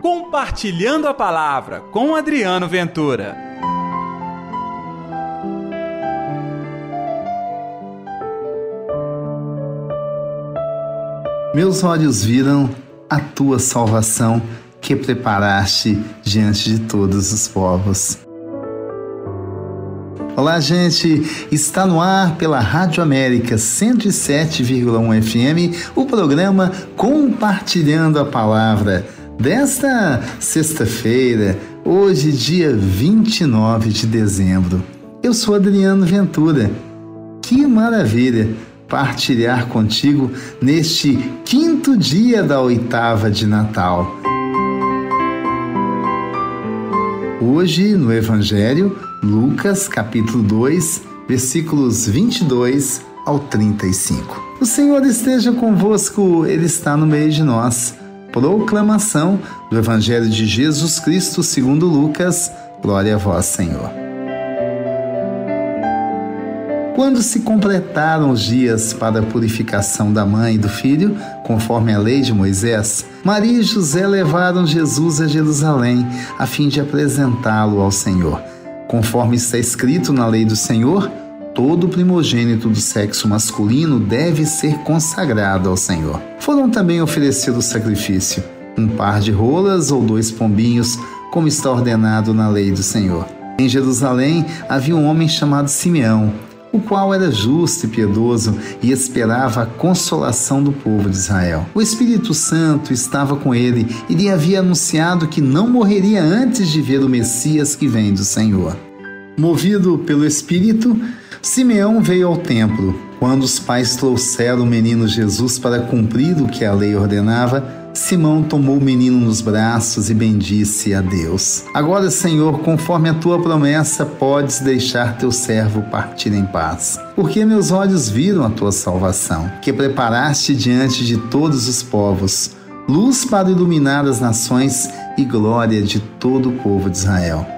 Compartilhando a Palavra com Adriano Ventura. Meus olhos viram a tua salvação que preparaste diante de todos os povos. Olá, gente! Está no ar pela Rádio América 107,1 FM o programa Compartilhando a Palavra desta sexta-feira, hoje, dia 29 de dezembro. Eu sou Adriano Ventura. Que maravilha partilhar contigo neste quinto dia da oitava de Natal. Hoje, no Evangelho, Lucas, capítulo 2, versículos 22 ao 35. O Senhor esteja convosco, Ele está no meio de nós. Proclamação do Evangelho de Jesus Cristo segundo Lucas. Glória a vós, Senhor. Quando se completaram os dias para a purificação da mãe e do filho, conforme a lei de Moisés, Maria e José levaram Jesus a Jerusalém, a fim de apresentá-lo ao Senhor. Conforme está escrito na lei do Senhor, todo primogênito do sexo masculino deve ser consagrado ao Senhor. Foram também oferecidos sacrifício, um par de rolas ou dois pombinhos, como está ordenado na lei do Senhor. Em Jerusalém havia um homem chamado Simeão, o qual era justo e piedoso e esperava a consolação do povo de Israel. O Espírito Santo estava com ele e lhe havia anunciado que não morreria antes de ver o Messias que vem do Senhor. Movido pelo Espírito, Simeão veio ao templo. Quando os pais trouxeram o menino Jesus para cumprir o que a lei ordenava, Simão tomou o menino nos braços e bendisse a Deus. Agora, Senhor, conforme a tua promessa, podes deixar teu servo partir em paz. Porque meus olhos viram a tua salvação, que preparaste diante de todos os povos, luz para iluminar as nações e glória de todo o povo de Israel.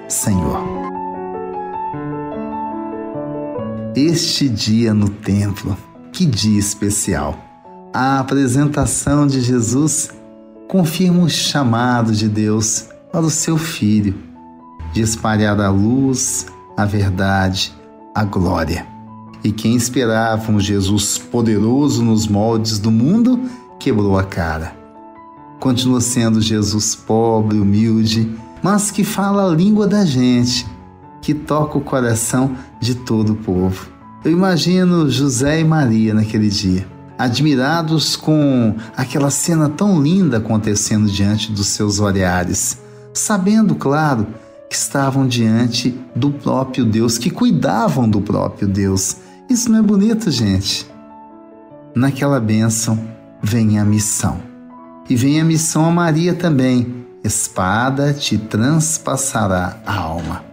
Senhor. Este dia no templo, que dia especial! A apresentação de Jesus confirma o chamado de Deus para o seu filho de espalhar a luz, a verdade, a glória. E quem esperava um Jesus poderoso nos moldes do mundo quebrou a cara. Continua sendo Jesus pobre, humilde, mas que fala a língua da gente, que toca o coração de todo o povo. Eu imagino José e Maria naquele dia admirados com aquela cena tão linda acontecendo diante dos seus olhares, sabendo, claro, que estavam diante do próprio Deus, que cuidavam do próprio Deus. Isso não é bonito, gente? Naquela bênção vem a missão. E vem a missão a Maria também: espada te transpassará a alma.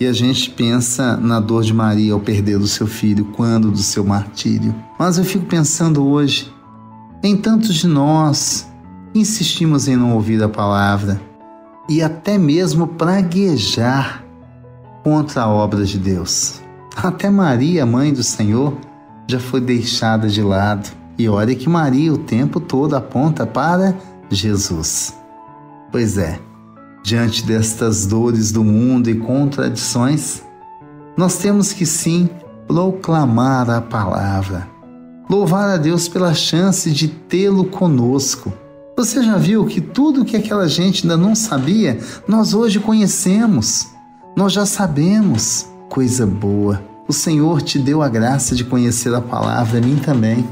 E a gente pensa na dor de Maria ao perder o seu filho, quando do seu martírio. Mas eu fico pensando hoje em tantos de nós que insistimos em não ouvir a palavra e até mesmo praguejar contra a obra de Deus. Até Maria, mãe do Senhor, já foi deixada de lado. E olha que Maria o tempo todo aponta para Jesus. Pois é, diante destas dores do mundo e contradições, nós temos que sim proclamar a palavra. Louvar a Deus pela chance de tê-lo conosco. Você já viu que tudo que aquela gente ainda não sabia, nós hoje conhecemos. Nós já sabemos. Coisa boa. O Senhor te deu a graça de conhecer a palavra, a mim também.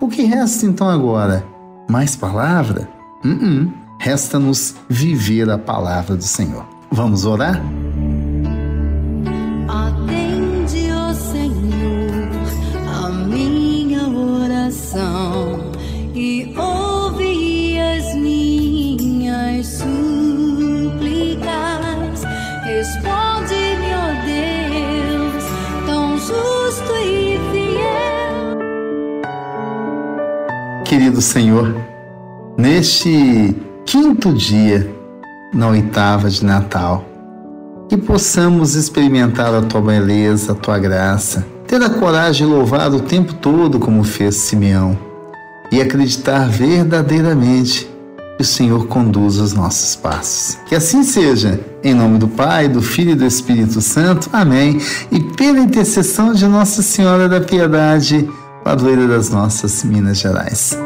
O que resta então agora? Mais palavra? Uh, -uh. Resta-nos viver a palavra do Senhor. Vamos orar? Atende, ó Senhor, a minha oração e ouve as minhas súplicas. Responde-me, ó Deus, tão justo e fiel. Querido Senhor, neste quinto dia, na oitava de Natal, que possamos experimentar a tua beleza, a tua graça, ter a coragem de louvar o tempo todo como fez Simeão e acreditar verdadeiramente que o Senhor conduz os nossos passos. Que assim seja, em nome do Pai, do Filho e do Espírito Santo. Amém. E pela intercessão de Nossa Senhora da Piedade, padroeira das nossas Minas Gerais.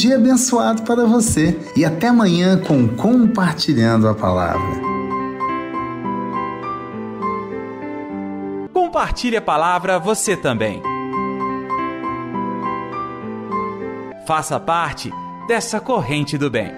Dia abençoado para você e até amanhã com Compartilhando a Palavra. Compartilhe a palavra você também. Faça parte dessa corrente do bem.